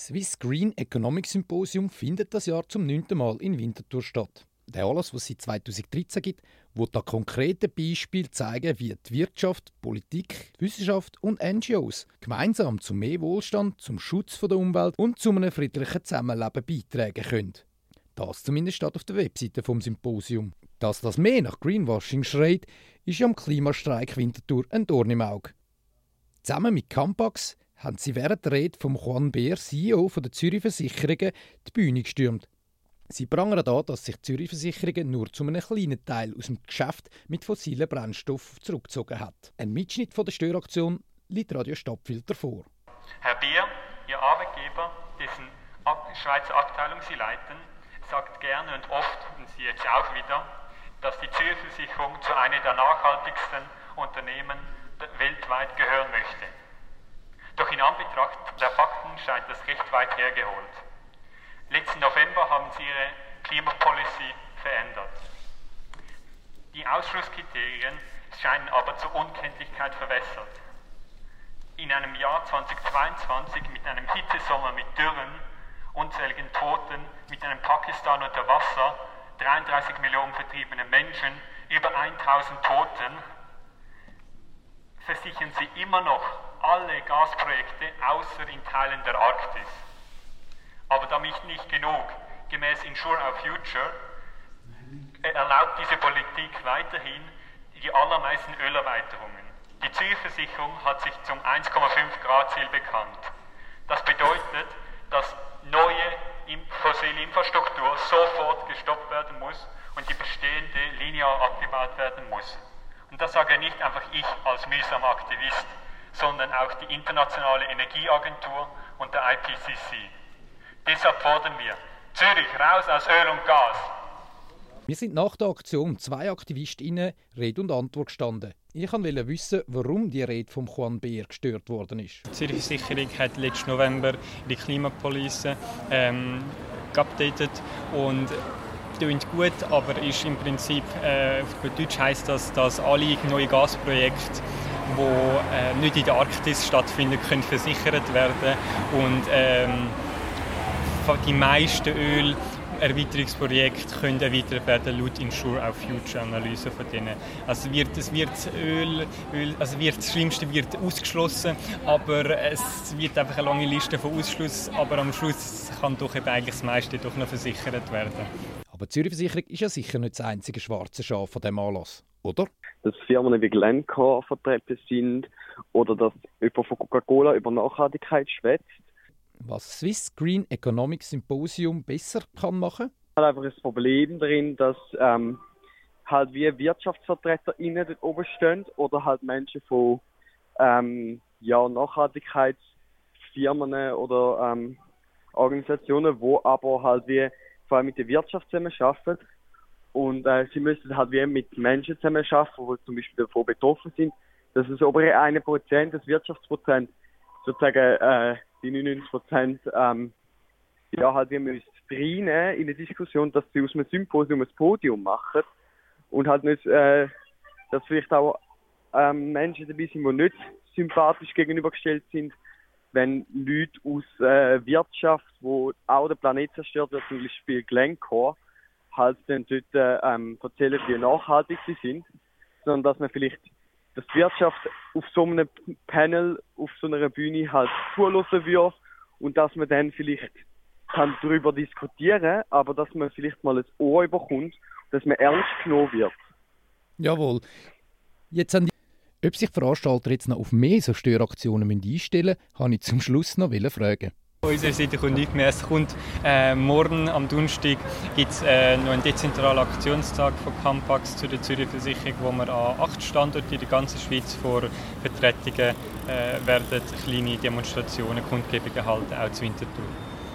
Swiss Green Economic Symposium findet das Jahr zum neunten Mal in Winterthur statt. Der Anlass, was es seit 2013 gibt, wird da konkrete Beispiele zeigen, wie die Wirtschaft, Politik, Wissenschaft und NGOs gemeinsam zu mehr Wohlstand, zum Schutz der Umwelt und zu einem friedlichen Zusammenleben beitragen können. Das zumindest steht auf der Webseite vom Symposium. Dass das mehr nach Greenwashing schreit, ist am Klimastreik Winterthur ein Dorn im Auge. Zusammen mit Campax haben sie während der Rede von Juan Beer, CEO der Zürich Versicherungen, die Bühne gestürmt. Sie prangern an, dass sich Zürich Versicherungen nur zu einem kleinen Teil aus dem Geschäft mit fossilen Brennstoffen zurückgezogen hat. Ein Mitschnitt von der Störaktion liegt Radio Stadtfilter vor. Herr Beer, Ihr Arbeitgeber, dessen Schweizer Abteilung Sie leiten, sagt gerne und oft, und Sie jetzt auch wieder, dass die Zürich Versicherung zu einer der nachhaltigsten Unternehmen weltweit gehören möchte. Doch in Anbetracht der Fakten scheint das recht weit hergeholt. Letzten November haben sie ihre Klimapolicy verändert. Die Ausschlusskriterien scheinen aber zur Unkenntlichkeit verwässert. In einem Jahr 2022 mit einem Hitzesommer mit Dürren, unzähligen Toten, mit einem Pakistan unter Wasser, 33 Millionen vertriebenen Menschen, über 1000 Toten, versichern sie immer noch alle Gasprojekte außer in Teilen der Arktis. Aber damit nicht genug. Gemäß Insure Our Future erlaubt diese Politik weiterhin die allermeisten Ölerweiterungen. Die Zielversicherung hat sich zum 1,5 Grad Ziel bekannt. Das bedeutet, dass neue fossile Infrastruktur sofort gestoppt werden muss und die bestehende linear abgebaut werden muss. Und das sage nicht einfach ich als mühsamer Aktivist, sondern auch die Internationale Energieagentur und der IPCC. Deshalb fordern wir Zürich raus aus Öl und Gas. Wir sind nach der Aktion zwei AktivistInnen Rede und Antwort gestanden. Ich wollte wissen, warum die Rede von Juan Beer gestört worden ist. Die Zürich Versicherung hat letzten November die Klimapolice ähm, geupdatet und klingt gut, aber ist im Prinzip, äh, auf Deutsch heisst das, dass alle neuen Gasprojekte die äh, nicht in der Arktis stattfinden, können versichert werden und ähm, die meisten Ölerweiterungsprojekte können erweitert werden laut Insure Our Future Analyse von denen. Also wird, es wird Öl, Öl, also wird, das Schlimmste wird ausgeschlossen, aber es wird einfach eine lange Liste von Ausschluss, aber am Schluss kann doch eben eigentlich das meiste doch noch versichert werden. Aber die Zürich Versicherung ist ja sicher nicht das einzige schwarze Schaf von dem Anlass, oder? dass Firmen wie Glencore vertreten sind oder dass jemand von Coca-Cola über Nachhaltigkeit schwätzt. Was Swiss Green Economic Symposium besser kann machen? Hat einfach das Problem darin, dass ähm, halt wie WirtschaftsvertreterInnen dort oben stehen oder halt Menschen von ähm, ja, Nachhaltigkeitsfirmen oder ähm, Organisationen, wo aber halt wie vor allem mit der Wirtschaft zusammen arbeiten und äh, sie müssen halt wie mit Menschen zusammen arbeiten, die zum Beispiel davon betroffen sind. Das ist obere eine Prozent, das Wirtschaftsprozent, sozusagen äh, die 99 Prozent, ähm, ja, halt wir müssen reinnehmen in die Diskussion, dass sie aus einem Symposium ein Podium machen und halt nicht, äh, dass vielleicht auch ähm, Menschen dabei sind, die nicht sympathisch gegenübergestellt sind, wenn Leute aus äh, Wirtschaft, wo auch der Planet zerstört wird, zum Beispiel Glencore, halt dann dort ähm, erzählen, wie nachhaltig sie sind, sondern dass man vielleicht dass die Wirtschaft auf so einem Panel, auf so einer Bühne halt zulassen würde und dass man dann vielleicht kann darüber diskutieren, aber dass man vielleicht mal ein Ohr überkommt, dass man ernst genommen wird. Jawohl. Jetzt haben ob sich Veranstalter jetzt noch auf mehr so Störaktionen einstellen müssen, habe ich zum Schluss noch fragen. Von unserer Seite kommt nichts mehr. Es kommt äh, morgen am Donnerstag gibt es äh, noch einen dezentralen Aktionstag von Campax zu der Zürich Versicherung, wo wir an acht Standorten in der ganzen Schweiz vor Vertretungen äh, werden kleine Demonstrationen, Kundgebungen halten, auch zu Winterthur.